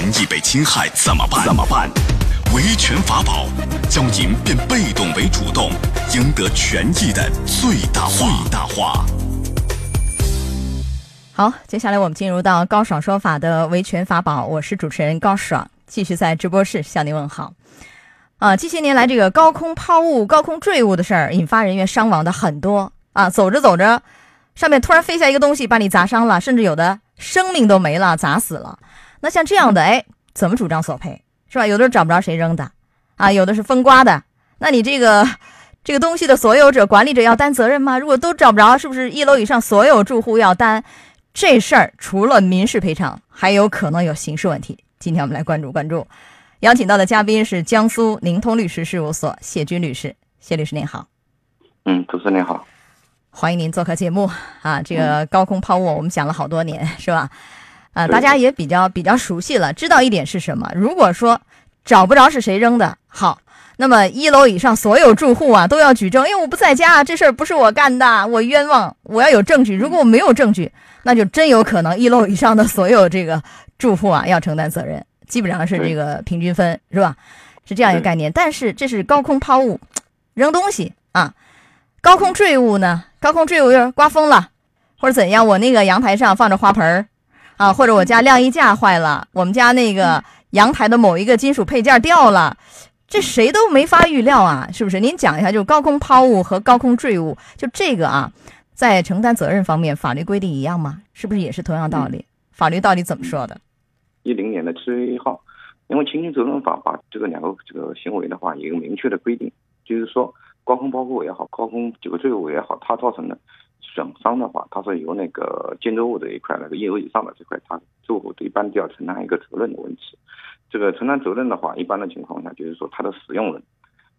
权益被侵害怎么办？怎么办？维权法宝，教您变被动为主动，赢得权益的最大化。最大化。好，接下来我们进入到高爽说法的维权法宝，我是主持人高爽，继续在直播室向您问好。啊，近些年来这个高空抛物、高空坠物的事儿，引发人员伤亡的很多啊。走着走着，上面突然飞下一个东西，把你砸伤了，甚至有的生命都没了，砸死了。那像这样的，哎，怎么主张索赔，是吧？有的找不着谁扔的，啊，有的是风刮的。那你这个这个东西的所有者、管理者要担责任吗？如果都找不着，是不是一楼以上所有住户要担？这事儿除了民事赔偿，还有可能有刑事问题。今天我们来关注关注。邀请到的嘉宾是江苏宁通律师事务所谢军律师，谢律师您好。嗯，主持人您好，欢迎您做客节目啊。这个高空抛物我们讲了好多年，是吧？啊，大家也比较比较熟悉了，知道一点是什么？如果说找不着是谁扔的，好，那么一楼以上所有住户啊都要举证，因为我不在家，这事儿不是我干的，我冤枉，我要有证据。如果我没有证据，那就真有可能一楼以上的所有这个住户啊要承担责任。基本上是这个平均分是吧？是这样一个概念。但是这是高空抛物，扔东西啊。高空坠物呢？高空坠物要是刮风了，或者怎样？我那个阳台上放着花盆儿啊，或者我家晾衣架坏了，我们家那个阳台的某一个金属配件掉了，这谁都没法预料啊，是不是？您讲一下，就高空抛物和高空坠物，就这个啊，在承担责任方面，法律规定一样吗？是不是也是同样道理？法律到底怎么说的？一零年的七月一号，因为侵权责任法把这个两个这个行为的话有一个明确的规定，就是说高空抛物也好，高空这个坠物也好，它造成的损伤的话，它是由那个建筑物这一块那个一楼以上的这块，它住户一般都要承担一个责任的问题。这个承担责任的话，一般的情况下就是说它的使用人，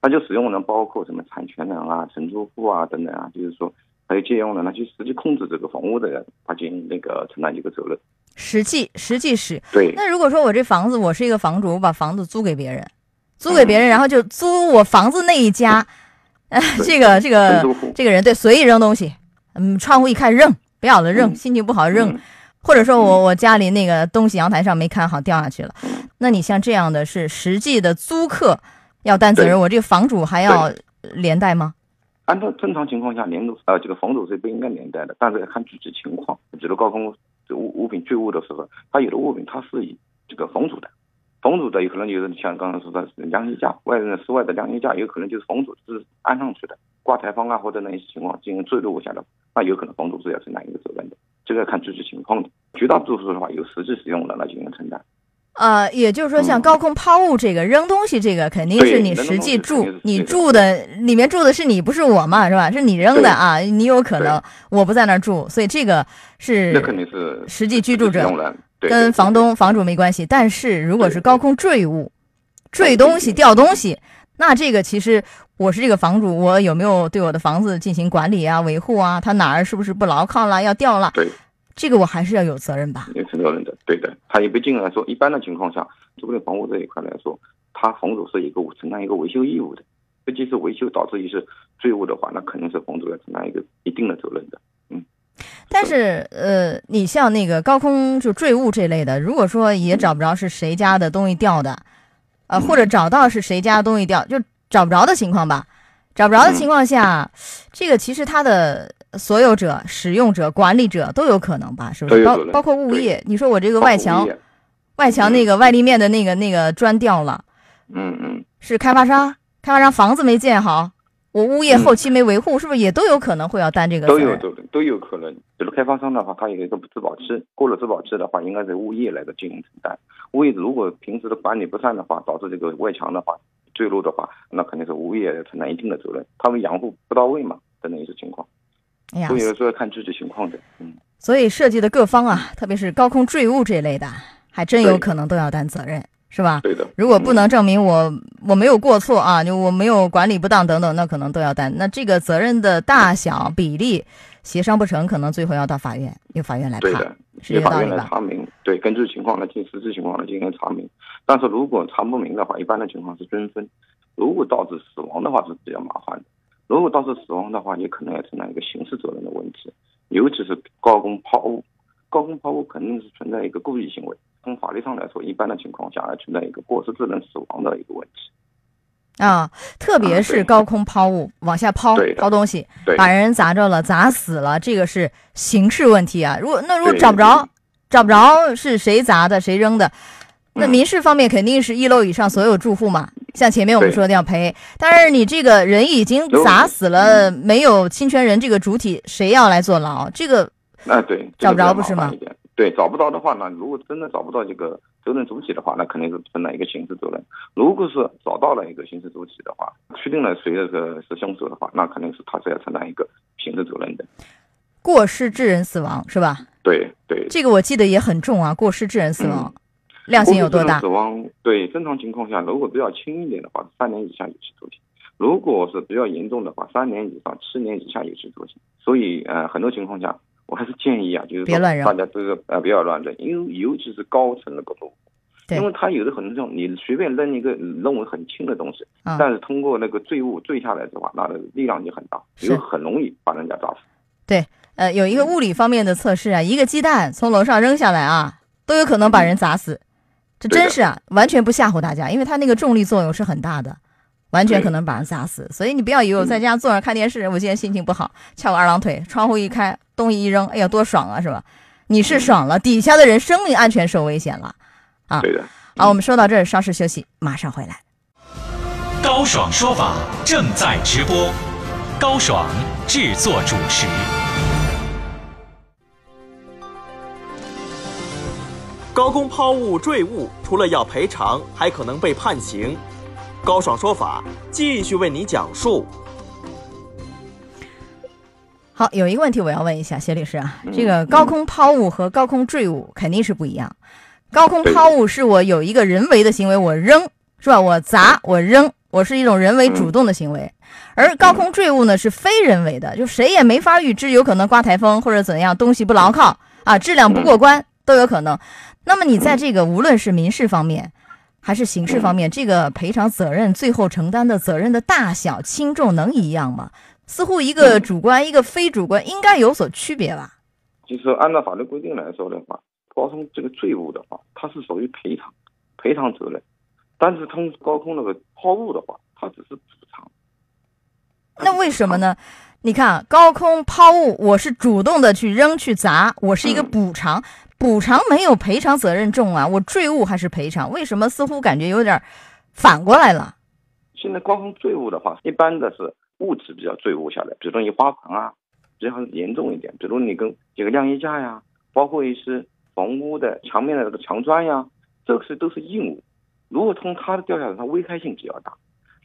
那就使用人包括什么产权人啊、承租户啊等等啊，就是说还有借用人，那就实际控制这个房屋的人，他进行那个承担一个责任。实际实际是对。那如果说我这房子，我是一个房主，我把房子租给别人，租给别人，然后就租我房子那一家，呃，这个这个这个人对随意扔东西，嗯，窗户一开扔，不要了扔，心情不好扔，或者说我我家里那个东西阳台上没看好掉下去了，那你像这样的是实际的租客要担责任，我这个房主还要连带吗？按照正常情况下，连呃这个房主是不应该连带的，但是要看具体情况，比如高空。物物品坠物的时候，它有的物品它是以这个房主的，房主的有可能就是像刚才说的晾衣架，外人室外的晾衣架有可能就是房主是安上去的，挂台方啊或者那些情况进行坠落下的，那有可能房主是要承担一个责任的，这个要看具体情况的。绝大多数的话，有实际使用的来进行承担。呃，也就是说，像高空抛物这个扔东西，这个肯定是你实际住，你住的里面住的是你，不是我嘛，是吧？是你扔的啊，你有可能我不在那儿住，所以这个是那肯定是实际居住者，跟房东、房主没关系。但是如果是高空坠物、坠东西、掉东西，那这个其实我是这个房主，我有没有对我的房子进行管理啊、维护啊？它哪儿是不是不牢靠了，要掉了？对。这个我还是要有责任吧？有责任的，对的。他也不尽来说，一般的情况下，租赁房屋这一块来说，他房主是一个承担一个维修义务的。这即使维修导致一些坠物的话，那肯定是房主要承担一个一定的责任的。嗯。但是，呃，你像那个高空就坠物这类的，如果说也找不着是谁家的东西掉的，呃，或者找到是谁家东西掉，就找不着的情况吧。找不着的情况下，这个其实它的。所有者、使用者、管理者都有可能吧？是不是？包包括物业。你说我这个外墙，外墙那个外立面的那个那个砖掉了，嗯嗯，是开发商，开发商房子没建好，我物业后期没维护，是不是也都有可能会要担这个责任？都有都都有可能。比如开发商的话，他有一个质保期，过了质保期的话，应该是物业来的进行承担。物业如果平时的管理不善的话，导致这个外墙的话坠落的话，那肯定是物业承担一定的责任。他们养护不到位嘛，等等一些情况。哎呀，所以说要看具体情况的，嗯，所以涉及的各方啊，特别是高空坠物这类的，还真有可能都要担责任，是吧？对的。如果不能证明我我没有过错啊，就我没有管理不当等等，那可能都要担。那这个责任的大小比例协商不成，可能最后要到法院，由法院来判，是由法院来查明。对，根据情况来进实质情况来进行查明。但是如果查不明的话，一般的情况是均分。如果导致死亡的话，是比较麻烦的。如果导致死亡的话，你可能要承担一个刑事责任的问题，尤其是高空抛物，高空抛物肯定是存在一个故意行为。从法律上来说，一般的情况下还存在一个过失致人死亡的一个问题。啊，特别是高空抛物，往下抛抛东西，把人砸着了，砸死了，这个是刑事问题啊。如果那如果找不着，找不着是谁砸的，谁扔的，那嗯民事方面肯定是一楼以上所有住户嘛。像前面我们说的要赔，但是你这个人已经砸死了，没有侵权人这个主体，谁要来坐牢？这个那对，找不着不是吗？对，找不着的话，那如果真的找不到这个责任主体的话，那肯定是承担一个刑事责任。如果是找到了一个刑事主体的话，确定了谁这个是凶手的话，那肯定是他是要承担一个刑事责任的。过失致人死亡是吧？对对，这个我记得也很重啊，过失致人死亡，嗯量刑有多大死？亡对正常情况下，如果比较轻一点的话，三年以下有期徒刑；如果是比较严重的话，三年以上七年以下有期徒刑。所以呃，很多情况下，我还是建议啊，就是说别乱扔大家这个呃不要乱扔，因为尤其是高层的高度。对因为他有的很重，你随便扔一个你认为很轻的东西，嗯但是通过那个坠物坠下来的话，那的力量就很大，就很容易把人家砸死。对呃，有一个物理方面的测试啊，一个鸡蛋从楼上扔下来啊，都有可能把人砸死。这真是啊，完全不吓唬大家，因为它那个重力作用是很大的，完全可能把人砸死。所以你不要以为我在家坐着看电视，我今天心情不好，翘个二郎腿，窗户一开，东西一扔，哎呀，多爽啊，是吧？你是爽了，底下的人生命安全受危险了。啊对的。好，我们说到这儿，稍事休息，马上回来。高爽说法正在直播，高爽制作主持。高空抛物坠物，除了要赔偿，还可能被判刑。高爽说法继续为你讲述。好，有一个问题我要问一下谢律师啊，嗯这个高空抛物和高空坠物肯定是不一样。高空抛物是我有一个人为的行为，我扔是吧？我砸，我扔，我是一种人为主动的行为。而高空坠物呢是非人为的，就谁也没法预知，有可能刮台风或者怎样，东西不牢靠啊，质量不过关都有可能。那么你在这个无论是民事方面还是刑事方面，这个赔偿责任最后承担的责任的大小轻重能一样吗？似乎一个主观，一个非主观，应该有所区别吧？就是按照法律规定来说的话，高空这个坠物的话，它是属于赔偿赔偿责任，但是通高空那个抛物的话，它只是补偿。那为什么呢？你看啊，高空抛物，我是主动的去扔去砸，我是一个补偿，补偿没有赔偿责任重啊。我坠物还是赔偿，为什么似乎感觉有点反过来了？现在高空坠物的话，一般的是物质比较坠物下来，比如说你花盆啊，比较严重一点，比如你跟几个晾衣架呀，包括一些房屋的墙面的这个墙砖呀，这个是都是硬物，如果从它的掉下来，它危害性比较大。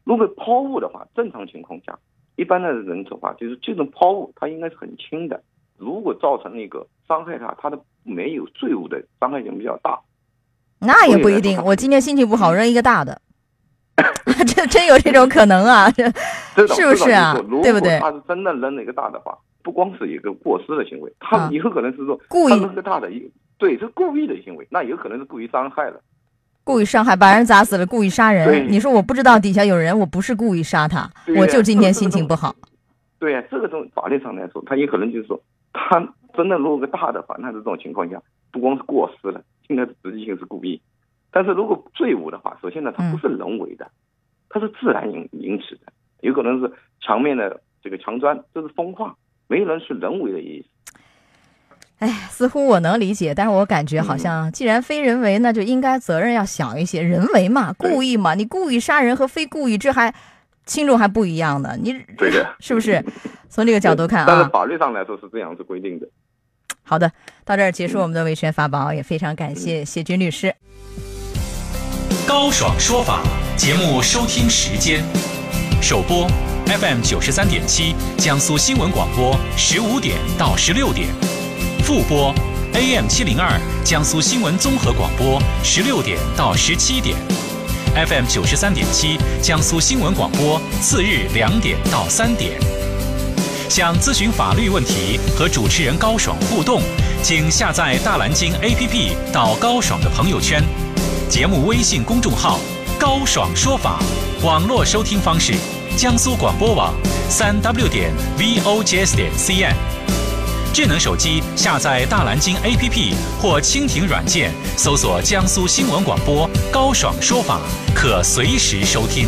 如果抛物的话，正常情况下，一般的人的话，就是这种抛物它应该是很轻的，如果造成那个伤害它，它的没有罪恶的伤害性比较大。那也不一定。我今天心情不好，扔一个大的，这真有这种可能啊？这是不是啊对不对他是真的扔了一个大的话，不光是一个过失的行为，他啊有可能是说故意扔个大的，一对，是故意的行为，那有可能是故意伤害了。故意伤害，把人砸死了，故意杀人。你说我不知道底下有人，我不是故意杀他，我就今天心情不好。对呀、这个从法律上来说，他有可能就是说，他真的如果个大的话，那这种情况下，不光是过失了，应该是实际性是故意。但是如果坠物的话，首先呢，它不是人为的，它是自然引引起的，有可能是墙面的这个墙砖，这是风化，没人是人为的意思。哎，似乎我能理解，但是我感觉嗯好像既然非人为，那就应该责任要小一些。人为嘛，故意嘛，你故意杀人和非故意，这还轻重还不一样呢。你对的 是不是？从这个角度看啊，但是法律上来说是这样子规定的。好的，到这儿结束我们的维权法宝，也非常感谢谢军律师。高爽说法节目收听时间：首播 FM 九十三点七，江苏新闻广播十五点到十六点；复播 AM 七零二，江苏新闻综合广播十六点到十七点；FM 九十三点七，江苏新闻广播次日两点到三点。想咨询法律问题和主持人高爽互动，请下载大蓝鲸 APP 到高爽的朋友圈。节目微信公众号“高爽说法”，网络收听方式：江苏广播网三 w 点 vojs 点 cn。智能手机下载大蓝鲸 APP 或蜻蜓软件，搜索江苏新闻广播高爽说法，可随时收听。